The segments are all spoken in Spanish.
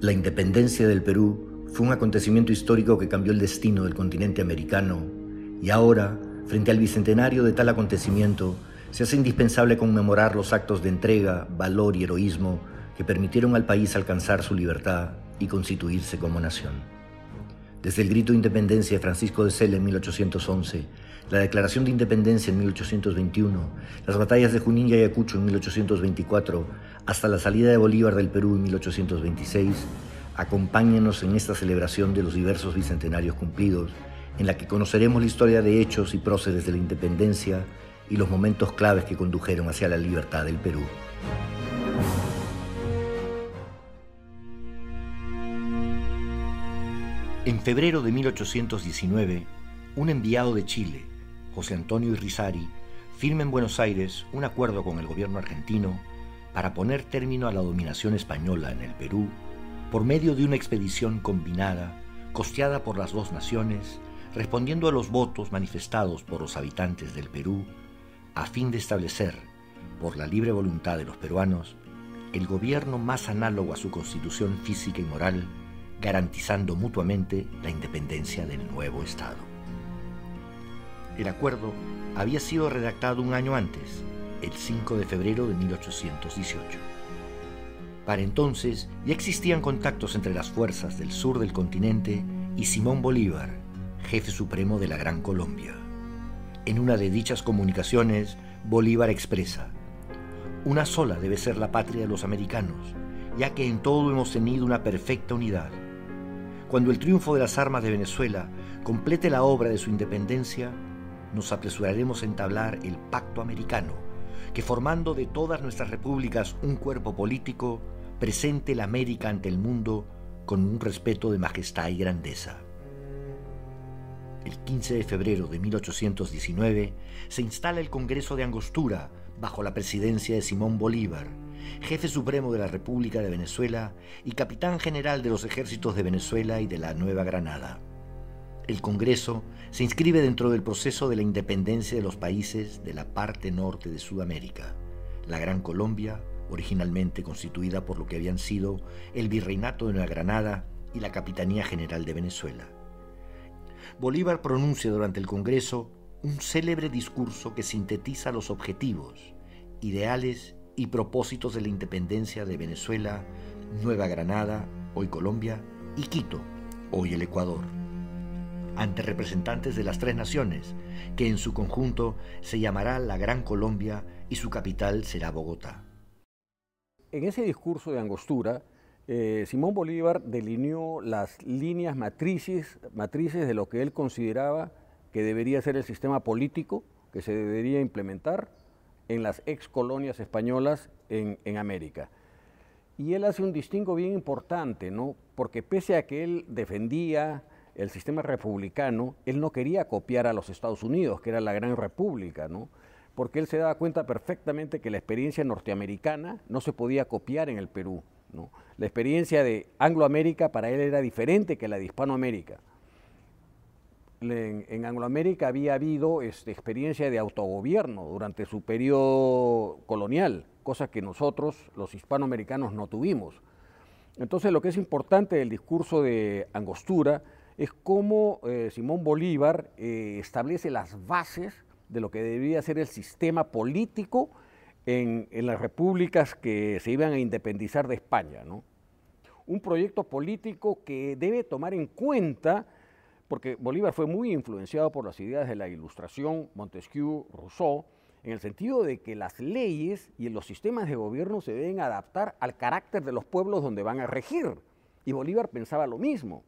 La independencia del Perú fue un acontecimiento histórico que cambió el destino del continente americano y ahora, frente al bicentenario de tal acontecimiento, se hace indispensable conmemorar los actos de entrega, valor y heroísmo que permitieron al país alcanzar su libertad y constituirse como nación. Desde el grito de independencia de Francisco de Sela en 1811, la Declaración de Independencia en 1821, las batallas de Junín y Ayacucho en 1824, hasta la salida de Bolívar del Perú en 1826, acompáñenos en esta celebración de los diversos bicentenarios cumplidos, en la que conoceremos la historia de hechos y próceres de la independencia y los momentos claves que condujeron hacia la libertad del Perú. En febrero de 1819, un enviado de Chile, José Antonio Irrizari, firma en Buenos Aires un acuerdo con el gobierno argentino para poner término a la dominación española en el Perú por medio de una expedición combinada, costeada por las dos naciones, respondiendo a los votos manifestados por los habitantes del Perú, a fin de establecer, por la libre voluntad de los peruanos, el gobierno más análogo a su constitución física y moral, garantizando mutuamente la independencia del nuevo Estado. El acuerdo había sido redactado un año antes, el 5 de febrero de 1818. Para entonces ya existían contactos entre las fuerzas del sur del continente y Simón Bolívar, jefe supremo de la Gran Colombia. En una de dichas comunicaciones, Bolívar expresa, una sola debe ser la patria de los americanos, ya que en todo hemos tenido una perfecta unidad. Cuando el triunfo de las armas de Venezuela complete la obra de su independencia, nos apresuraremos a entablar el pacto americano, que formando de todas nuestras repúblicas un cuerpo político, presente la América ante el mundo con un respeto de majestad y grandeza. El 15 de febrero de 1819 se instala el Congreso de Angostura bajo la presidencia de Simón Bolívar, jefe supremo de la República de Venezuela y capitán general de los ejércitos de Venezuela y de la Nueva Granada. El Congreso se inscribe dentro del proceso de la independencia de los países de la parte norte de Sudamérica, la Gran Colombia, originalmente constituida por lo que habían sido el Virreinato de Nueva Granada y la Capitanía General de Venezuela. Bolívar pronuncia durante el Congreso un célebre discurso que sintetiza los objetivos, ideales y propósitos de la independencia de Venezuela, Nueva Granada, hoy Colombia, y Quito, hoy el Ecuador ante representantes de las tres naciones, que en su conjunto se llamará la Gran Colombia y su capital será Bogotá. En ese discurso de Angostura, eh, Simón Bolívar delineó las líneas matrices, matrices de lo que él consideraba que debería ser el sistema político que se debería implementar en las ex colonias españolas en, en América. Y él hace un distingo bien importante, ¿no? porque pese a que él defendía el sistema republicano, él no quería copiar a los Estados Unidos, que era la gran república, ¿no? porque él se daba cuenta perfectamente que la experiencia norteamericana no se podía copiar en el Perú. ¿no? La experiencia de Angloamérica para él era diferente que la de Hispanoamérica. En, en Angloamérica había habido este, experiencia de autogobierno durante su periodo colonial, cosa que nosotros, los hispanoamericanos, no tuvimos. Entonces, lo que es importante del discurso de Angostura es cómo eh, Simón Bolívar eh, establece las bases de lo que debería ser el sistema político en, las repúblicas que se iban a independizar de España. Un proyecto político que debe tomar en cuenta, porque Bolívar fue muy influenciado por las ideas de la Ilustración, Montesquieu, Rousseau, en el sentido de que las leyes y los sistemas de gobierno se deben adaptar al carácter de los pueblos donde van a regir. Y Bolívar pensaba lo mismo.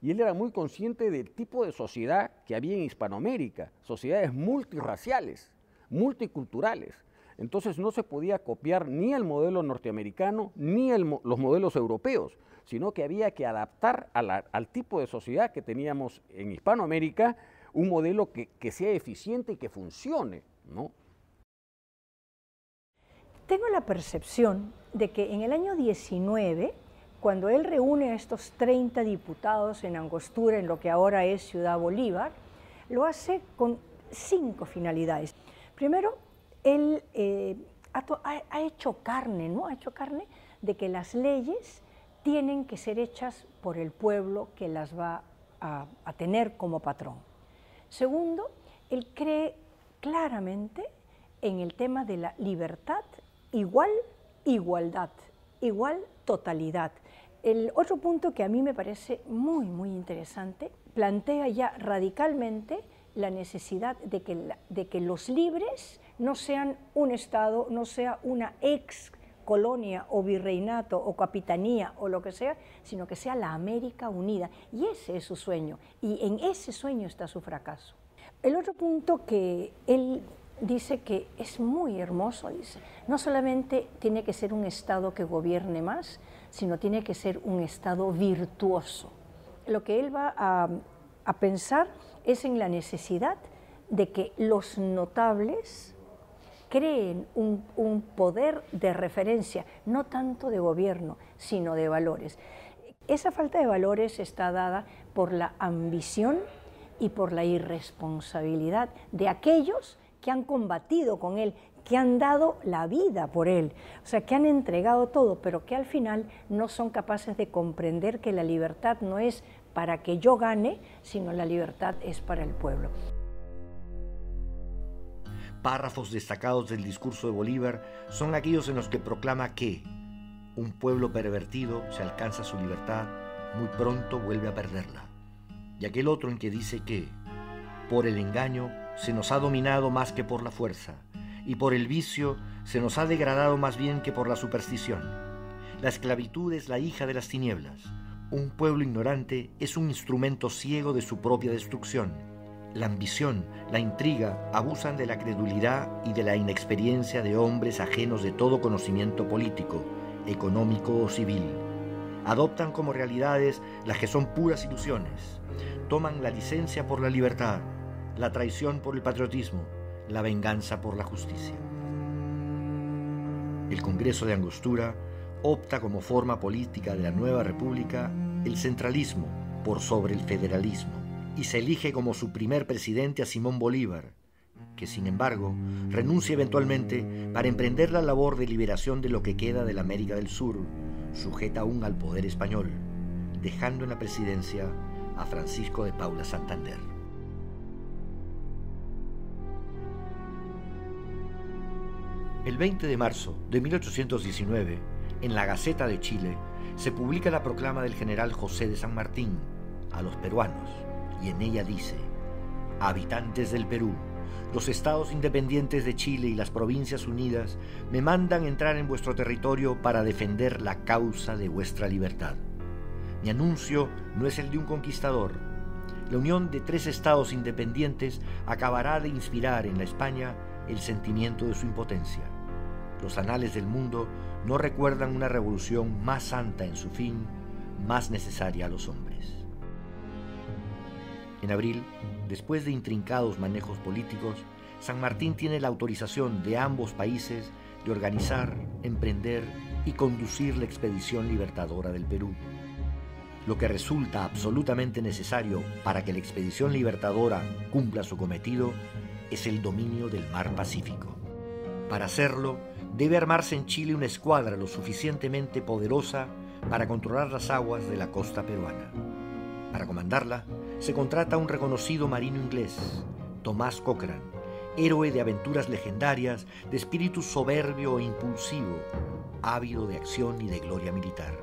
Y él era muy consciente del tipo de sociedad que había en Hispanoamérica, sociedades multirraciales, multiculturales. Entonces no se podía copiar ni el modelo norteamericano ni los modelos europeos, sino que había que adaptar al tipo de sociedad que teníamos en Hispanoamérica un modelo que, que sea eficiente y que funcione. ¿no? Tengo la percepción de que en el año 19 cuando él reúne a estos 30 diputados en Angostura, en lo que ahora es Ciudad Bolívar, lo hace con cinco finalidades. Primero, él eh, ha, hecho carne, ¿no? Ha hecho carne de que las leyes tienen que ser hechas por el pueblo que las va a, a tener como patrón. Segundo, él cree claramente en el tema de la libertad, igual, igualdad, igual, totalidad. El otro punto que a mí me parece muy, muy interesante, plantea ya radicalmente la necesidad de que, de que los libres no sean un Estado, no sea una ex colonia o virreinato o capitanía o lo que sea, sino que sea la América unida. Y ese es su sueño, y en ese sueño está su fracaso. El otro punto que él dice que es muy hermoso, dice, no solamente tiene que ser un Estado que gobierne más, sino tiene que ser un Estado virtuoso. Lo que él va a, a pensar es en la necesidad de que los notables creen un, poder de referencia, no tanto de gobierno, sino de valores. Esa falta de valores está dada por la ambición y por la irresponsabilidad de aquellos que han combatido con él, que han dado la vida por él, o sea, que han entregado todo, pero que al final no son capaces de comprender que la libertad no es para que yo gane, sino la libertad es para el pueblo. Párrafos destacados del discurso de Bolívar son aquellos en los que proclama que un pueblo pervertido, se alcanza su libertad, muy pronto vuelve a perderla. Y aquel otro en que dice que, por el engaño, se nos ha dominado más que por la fuerza, y por el vicio se nos ha degradado más bien que por la superstición. La esclavitud es la hija de las tinieblas. Un pueblo ignorante es un instrumento ciego de su propia destrucción. La ambición, la intriga abusan de la credulidad y de la inexperiencia de hombres ajenos de todo conocimiento político, económico o civil. Adoptan como realidades las que son puras ilusiones. Toman la licencia por la libertad, la traición por el patriotismo, la venganza por la justicia. El Congreso de Angostura opta como forma política de la nueva república el centralismo por sobre el federalismo y se elige como su primer presidente a Simón Bolívar, que sin embargo renuncia eventualmente para emprender la labor de liberación de lo que queda de la América del Sur, sujeta aún al poder español, dejando en la presidencia a Francisco de Paula Santander. El 20 de marzo de 1819, en la Gaceta de Chile, se publica la proclama del general José de San Martín a los peruanos, y en ella dice, Habitantes del Perú, los estados independientes de Chile y las provincias unidas me mandan entrar en vuestro territorio para defender la causa de vuestra libertad. Mi anuncio no es el de un conquistador. La unión de tres estados independientes acabará de inspirar en la España el sentimiento de su impotencia. Los anales del mundo no recuerdan una revolución más santa en su fin, más necesaria a los hombres. En abril, después de intrincados manejos políticos, San Martín tiene la autorización de ambos países de organizar, emprender y conducir la expedición libertadora del Perú. Lo que resulta absolutamente necesario para que la expedición libertadora cumpla su cometido es el dominio del mar Pacífico. Para hacerlo, debe armarse en Chile una escuadra lo suficientemente poderosa para controlar las aguas de la costa peruana. Para comandarla, se contrata a un reconocido marino inglés, Tomás Cochrane, héroe de aventuras legendarias, de espíritu soberbio e impulsivo, ávido de acción y de gloria militar.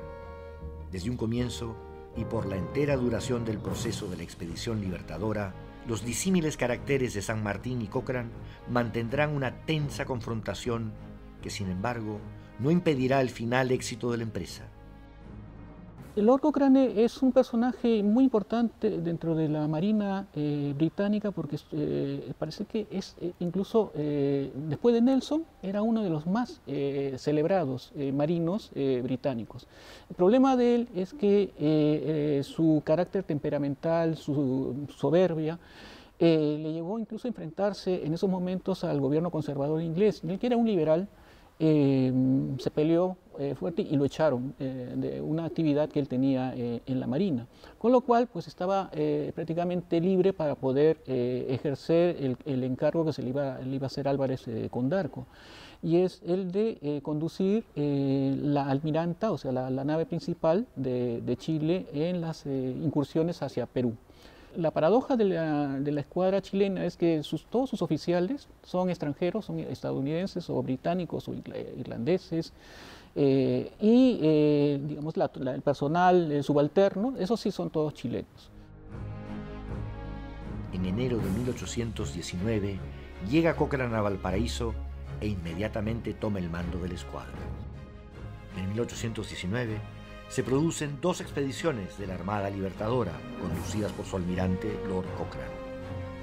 Desde un comienzo, y por la entera duración del proceso de la expedición libertadora, los disímiles caracteres de San Martín y Cochrane mantendrán una tensa confrontación que, sin embargo, no impedirá el final éxito de la empresa. El Lord Cochrane es un personaje muy importante dentro de la Marina eh, británica porque eh, parece que es eh, incluso después de Nelson era uno de los más celebrados marinos británicos. El problema de él es que su carácter temperamental, su soberbia, le llevó incluso a enfrentarse en esos momentos al gobierno conservador inglés. Él que era un liberal, se peleó fuerte y lo echaron de una actividad que él tenía en la Marina, con lo cual pues estaba prácticamente libre para poder ejercer el, encargo que se le iba, le iba a hacer Álvarez Condarco y es el de eh, conducir eh, la almiranta, o sea, la, nave principal de, Chile en las eh, incursiones hacia Perú. La paradoja de la, escuadra chilena es que todos sus oficiales son extranjeros, son estadounidenses o británicos o irlandeses, y digamos, el personal subalterno, esos sí son todos chilenos. En enero de 1819 llega Cochrane a Valparaíso e inmediatamente toma el mando de la escuadra. En 1819 se producen dos expediciones de la Armada Libertadora, conducidas por su almirante Lord Cochrane,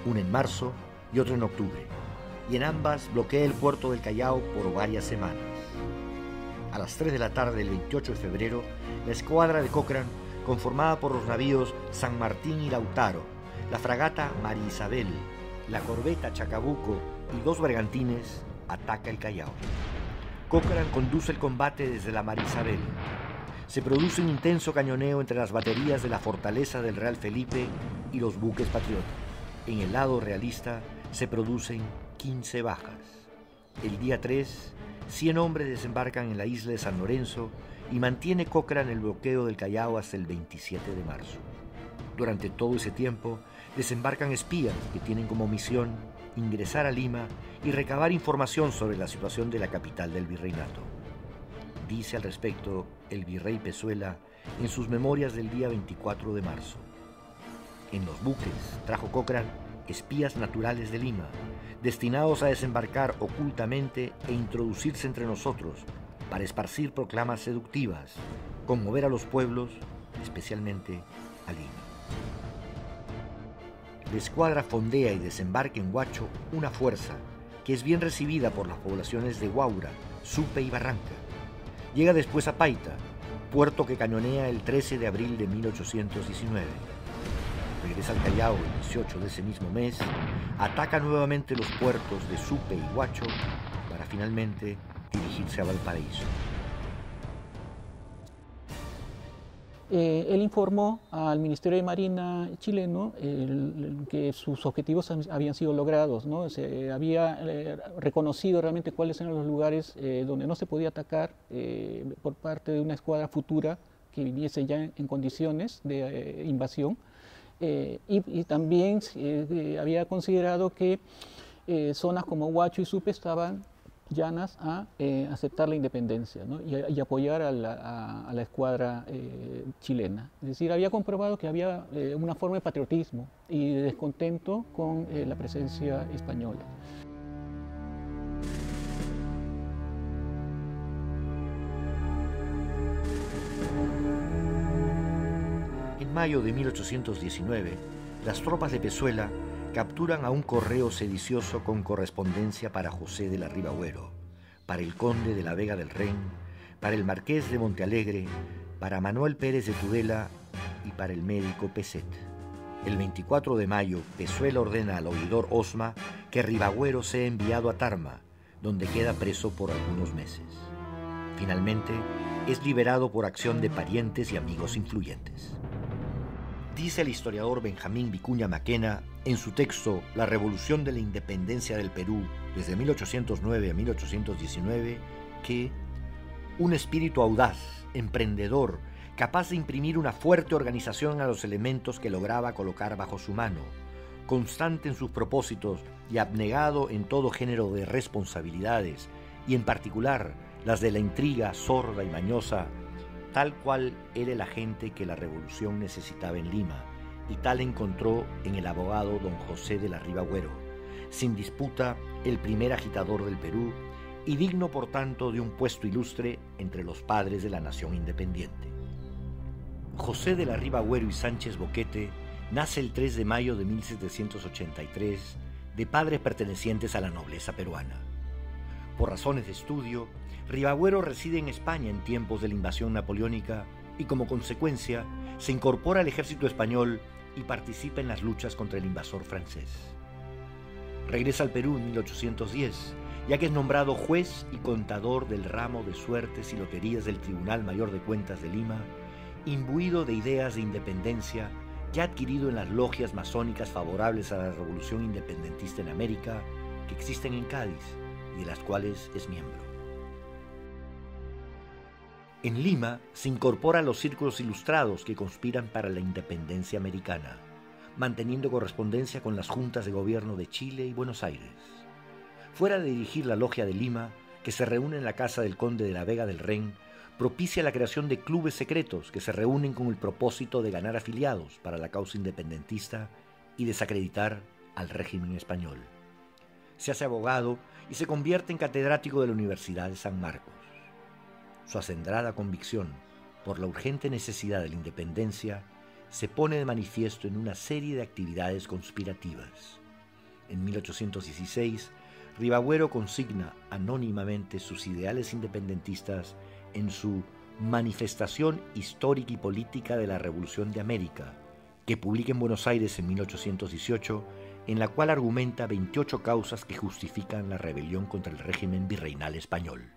una en marzo y otra en octubre, y en ambas bloquea el puerto del Callao por varias semanas. A las 3 de la tarde del 28 de febrero, la escuadra de Cochrane, conformada por los navíos San Martín y Lautaro, la fragata María Isabel, la corbeta Chacabuco y dos bergantines, ataca el Callao. Cochrane conduce el combate desde la Mar Isabel. Se produce un intenso cañoneo entre las baterías de la fortaleza del Real Felipe y los buques patriotas. En el lado realista se producen 15 bajas. El día 3, 100 hombres desembarcan en la isla de San Lorenzo y mantiene Cochrane el bloqueo del Callao hasta el 27 de marzo. Durante todo ese tiempo desembarcan espías que tienen como misión ingresar a Lima y recabar información sobre la situación de la capital del virreinato. Dice al respecto el virrey Pezuela en sus memorias del día 24 de marzo. En los buques trajo Cochrane espías naturales de Lima, destinados a desembarcar ocultamente e introducirse entre nosotros para esparcir proclamas seductivas, conmover a los pueblos, especialmente a Lima. La escuadra fondea y desembarca en Huacho una fuerza que es bien recibida por las poblaciones de Huaura, Supe y Barranca. Llega después a Paita, puerto que cañonea el 13 de abril de 1819. Regresa al Callao el 18 de ese mismo mes, ataca nuevamente los puertos de Supe y Huacho para finalmente dirigirse a Valparaíso. Eh, él informó al Ministerio de Marina chileno que sus objetivos habían sido logrados, ¿no? se había eh, reconocido realmente cuáles eran los lugares eh, donde no se podía atacar por parte de una escuadra futura que viniese ya en, condiciones de invasión y, y, también había considerado que zonas como Huacho y Supe estaban llanas a eh, aceptar la independencia y, apoyar a la, escuadra eh, chilena. Es decir, había comprobado que había eh, una forma de patriotismo y de descontento con la presencia española. En mayo de 1819, las tropas de Pezuela capturan a un correo sedicioso con correspondencia para José de la Ribagüero, para el conde de la Vega del Ren, para el marqués de Montealegre, para Manuel Pérez de Tudela y para el médico Peset. El 24 de mayo, Pezuela ordena al oidor Osma que Ribagüero sea enviado a Tarma, donde queda preso por algunos meses. Finalmente, es liberado por acción de parientes y amigos influyentes. Dice el historiador Benjamín Vicuña Maquena en su texto La Revolución de la Independencia del Perú desde 1809 a 1819 que un espíritu audaz, emprendedor, capaz de imprimir una fuerte organización a los elementos que lograba colocar bajo su mano, constante en sus propósitos y abnegado en todo género de responsabilidades, y en particular las de la intriga sorda y mañosa, tal cual era el agente que la revolución necesitaba en Lima, y tal encontró en el abogado don José de la Ribagüero, sin disputa el primer agitador del Perú y digno por tanto de un puesto ilustre entre los padres de la nación independiente. José de la Ribagüero y Sánchez Boquete nace el 3 de mayo de 1783 de padres pertenecientes a la nobleza peruana. Por razones de estudio, Ribagüero reside en España en tiempos de la invasión napoleónica y como consecuencia se incorpora al ejército español y participa en las luchas contra el invasor francés. Regresa al Perú en 1810 ya que es nombrado juez y contador del ramo de suertes y loterías del Tribunal Mayor de Cuentas de Lima, imbuido de ideas de independencia ya adquirido en las logias masónicas favorables a la revolución independentista en América que existen en Cádiz y de las cuales es miembro. En Lima se incorpora a los círculos ilustrados que conspiran para la independencia americana, manteniendo correspondencia con las juntas de gobierno de Chile y Buenos Aires. Fuera de dirigir la logia de Lima, que se reúne en la casa del conde de la Vega del Ren, propicia la creación de clubes secretos que se reúnen con el propósito de ganar afiliados para la causa independentista y desacreditar al régimen español. Se hace abogado y se convierte en catedrático de la Universidad de San Marcos. Su acendrada convicción por la urgente necesidad de la independencia se pone de manifiesto en una serie de actividades conspirativas. En 1816, Ribagüero consigna anónimamente sus ideales independentistas en su Manifestación Histórica y Política de la Revolución de América, que publica en Buenos Aires en 1818, en la cual argumenta 28 causas que justifican la rebelión contra el régimen virreinal español.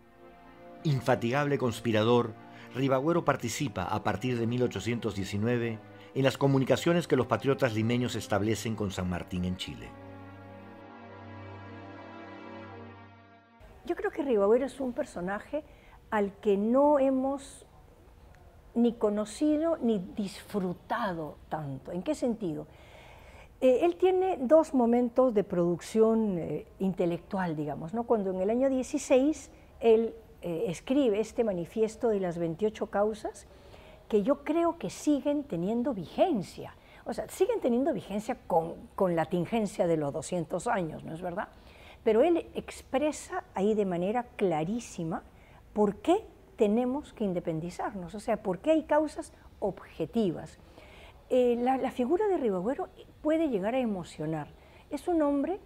Infatigable conspirador, Ribagüero participa a partir de 1819 en las comunicaciones que los patriotas limeños establecen con San Martín en Chile. Yo creo que Ribagüero es un personaje al que no hemos ni conocido ni disfrutado tanto. ¿En qué sentido? Eh, él tiene dos momentos de producción eh, intelectual, digamos, ¿no? cuando en el año 16 él eh, escribe este manifiesto de las 28 causas que yo creo que siguen teniendo vigencia. O sea, siguen teniendo vigencia con, con la tingencia de los 200 años, ¿no es verdad? Pero él expresa ahí de manera clarísima ¿Por qué tenemos que independizarnos? O sea, ¿por qué hay causas objetivas? Eh, la, figura de Ribagüero puede llegar a emocionar. Es un hombre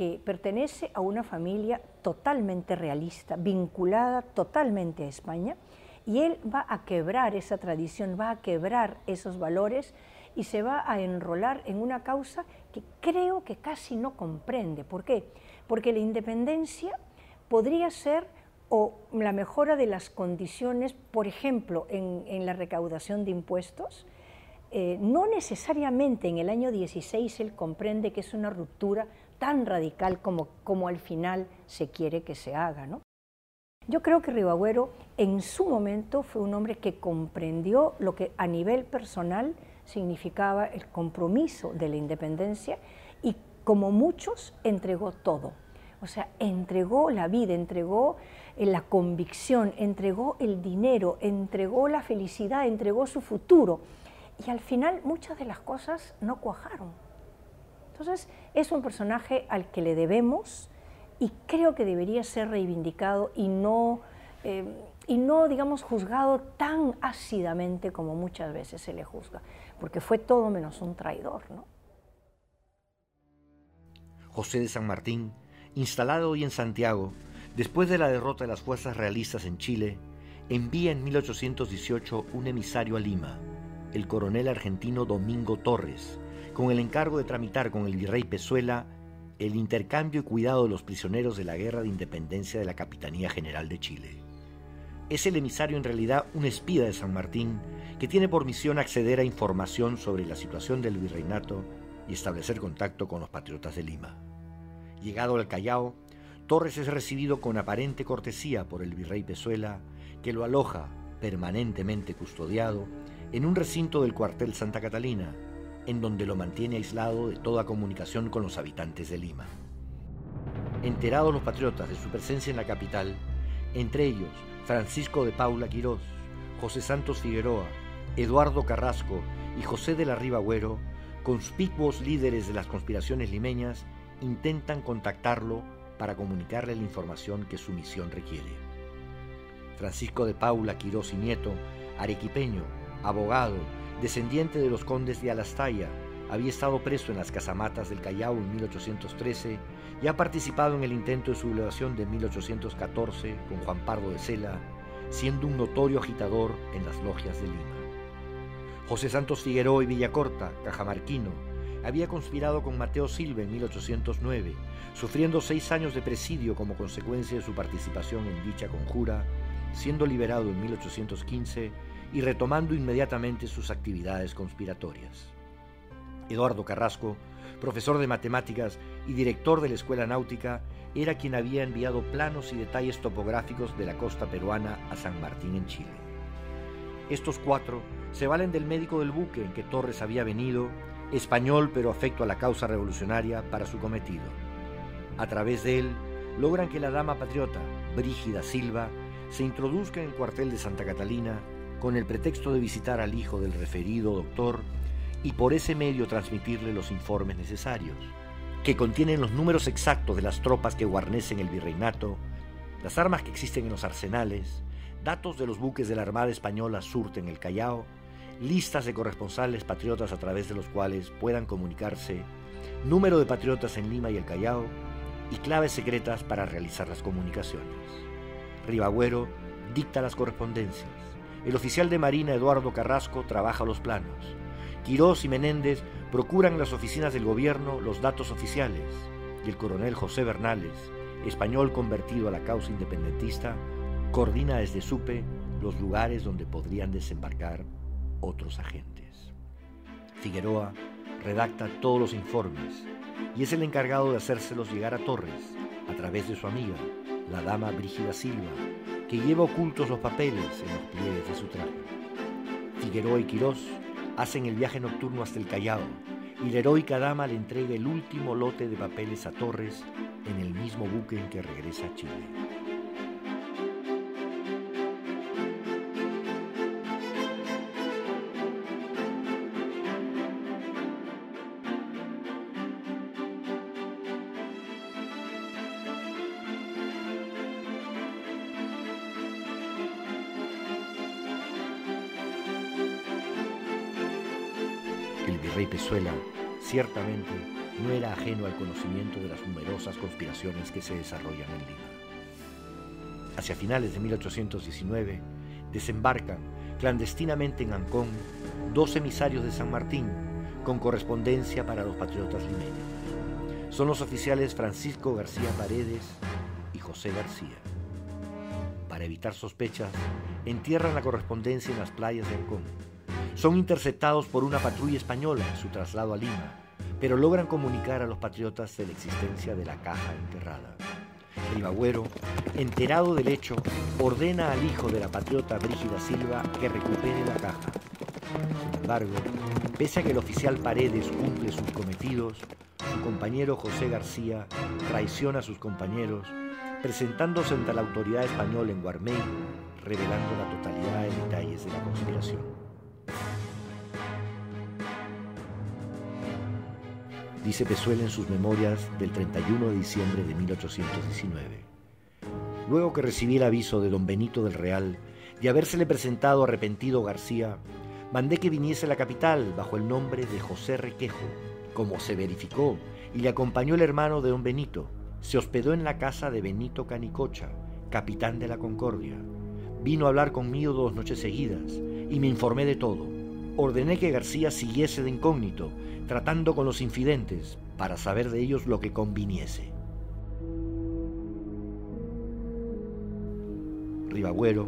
que pertenece a una familia totalmente realista, vinculada totalmente a España, y él va a quebrar esa tradición, va a quebrar esos valores y se va a enrolar en una causa que creo que casi no comprende. ¿Por qué? Porque la independencia podría ser o la mejora de las condiciones, por ejemplo, en, la recaudación de impuestos, eh, no necesariamente en el año 16 él comprende que es una ruptura tan radical como, como al final se quiere que se haga. ¿no? Yo creo que Ribagüero en su momento fue un hombre que comprendió lo que a nivel personal significaba el compromiso de la independencia y como muchos entregó todo. O sea, entregó la vida, entregó la convicción, entregó el dinero, entregó la felicidad, entregó su futuro. Y al final muchas de las cosas no cuajaron. Entonces es un personaje al que le debemos y creo que debería ser reivindicado y no, eh, y no digamos, juzgado tan ácidamente como muchas veces se le juzga, porque fue todo menos un traidor. ¿no? José de San Martín, instalado hoy en Santiago, Después de la derrota de las fuerzas realistas en Chile, envía en 1818 un emisario a Lima, el coronel argentino Domingo Torres, con el encargo de tramitar con el virrey Pezuela el intercambio y cuidado de los prisioneros de la Guerra de Independencia de la Capitanía General de Chile. Es el emisario en realidad un espía de San Martín que tiene por misión acceder a información sobre la situación del virreinato y establecer contacto con los patriotas de Lima. Llegado al Callao, Torres es recibido con aparente cortesía por el virrey Pezuela, que lo aloja, permanentemente custodiado, en un recinto del cuartel Santa Catalina, en donde lo mantiene aislado de toda comunicación con los habitantes de Lima. Enterados los patriotas de su presencia en la capital, entre ellos Francisco de Paula Quirós, José Santos Figueroa, Eduardo Carrasco y José de la Riva Agüero, conspicuos líderes de las conspiraciones limeñas, intentan contactarlo para comunicarle la información que su misión requiere. Francisco de Paula Quirós y Nieto, arequipeño, abogado, descendiente de los condes de Alastaya, había estado preso en las casamatas del Callao en 1813 y ha participado en el intento de sublevación de 1814 con Juan Pardo de Cela, siendo un notorio agitador en las logias de Lima. José Santos Figueroa y Villacorta, cajamarquino, había conspirado con Mateo Silva en 1809, sufriendo seis años de presidio como consecuencia de su participación en dicha conjura, siendo liberado en 1815 y retomando inmediatamente sus actividades conspiratorias. Eduardo Carrasco, profesor de matemáticas y director de la Escuela Náutica, era quien había enviado planos y detalles topográficos de la costa peruana a San Martín en Chile. Estos cuatro se valen del médico del buque en que Torres había venido, español pero afecto a la causa revolucionaria para su cometido. A través de él, logran que la dama patriota, Brígida Silva, se introduzca en el cuartel de Santa Catalina con el pretexto de visitar al hijo del referido doctor y por ese medio transmitirle los informes necesarios, que contienen los números exactos de las tropas que guarnecen el virreinato, las armas que existen en los arsenales, datos de los buques de la Armada Española surten el Callao, listas de corresponsales patriotas a través de los cuales puedan comunicarse, número de patriotas en Lima y el Callao, y claves secretas para realizar las comunicaciones. Ribagüero dicta las correspondencias. El oficial de Marina Eduardo Carrasco trabaja los planos. Quirós y Menéndez procuran las oficinas del gobierno los datos oficiales y el coronel José Bernales, español convertido a la causa independentista, coordina desde Supe los lugares donde podrían desembarcar otros agentes. Figueroa redacta todos los informes y es el encargado de hacérselos llegar a Torres a través de su amiga, la dama Brígida Silva, que lleva ocultos los papeles en los pliegues de su traje. Figueroa y Quirós hacen el viaje nocturno hasta el Callao y la heroica dama le entrega el último lote de papeles a Torres en el mismo buque en que regresa a Chile. Ciertamente no era ajeno al conocimiento de las numerosas conspiraciones que se desarrollan en Lima. Hacia finales de 1819 desembarcan clandestinamente en Ancón dos emisarios de San Martín con correspondencia para los patriotas limeños. Son los oficiales Francisco García Paredes y José García. Para evitar sospechas, entierran la correspondencia en las playas de Ancón son interceptados por una patrulla española en su traslado a Lima, pero logran comunicar a los patriotas de la existencia de la caja enterrada. Ribagüero, enterado del hecho, ordena al hijo de la patriota Brígida Silva que recupere la caja. Sin embargo, pese a que el oficial Paredes cumple sus cometidos, su compañero José García traiciona a sus compañeros, presentándose ante la autoridad española en Guarmey, revelando la totalidad de detalles de la conspiración. Dice Pezuela en sus memorias del 31 de diciembre de 1819. Luego que recibí el aviso de don Benito del Real de habérsele presentado arrepentido García, mandé que viniese a la capital bajo el nombre de José Requejo, como se verificó, y le acompañó el hermano de don Benito. Se hospedó en la casa de Benito Canicocha, capitán de la Concordia. Vino a hablar conmigo dos noches seguidas y me informé de todo. Ordené que García siguiese de incógnito tratando con los infidentes para saber de ellos lo que conviniese. Ribagüero,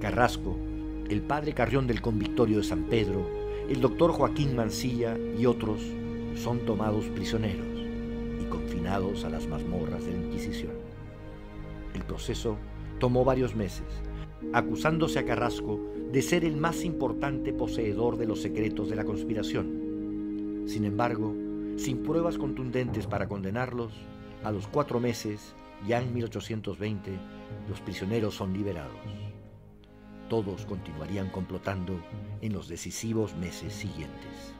Carrasco, el padre Carrión del Convictorio de San Pedro, el doctor Joaquín Mancilla y otros son tomados prisioneros y confinados a las mazmorras de la Inquisición. El proceso tomó varios meses, acusándose a Carrasco de ser el más importante poseedor de los secretos de la conspiración sin embargo, sin pruebas contundentes para condenarlos, a los cuatro meses, ya en 1820, los prisioneros son liberados. Todos continuarían complotando en los decisivos meses siguientes.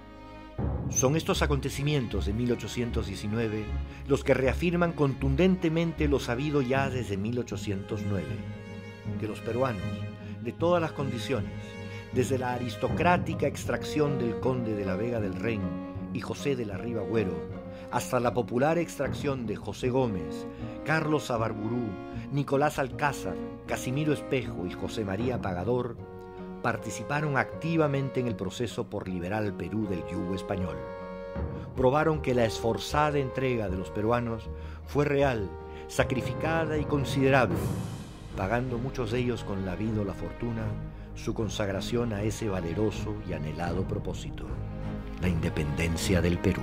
Son estos acontecimientos de 1819 los que reafirman contundentemente lo sabido ya desde 1809, que los peruanos, de todas las condiciones, desde la aristocrática extracción del conde de la Vega del Ren y José de la Riva Güero, hasta la popular extracción de José Gómez, Carlos Abarburú, Nicolás Alcázar, Casimiro Espejo y José María Pagador, participaron activamente en el proceso por liberar al Perú del yugo español. probaron que la esforzada entrega de los peruanos fue real, sacrificada y considerable, pagando muchos de ellos con la vida o la fortuna su consagración a ese valeroso y anhelado propósito, la independencia del Perú.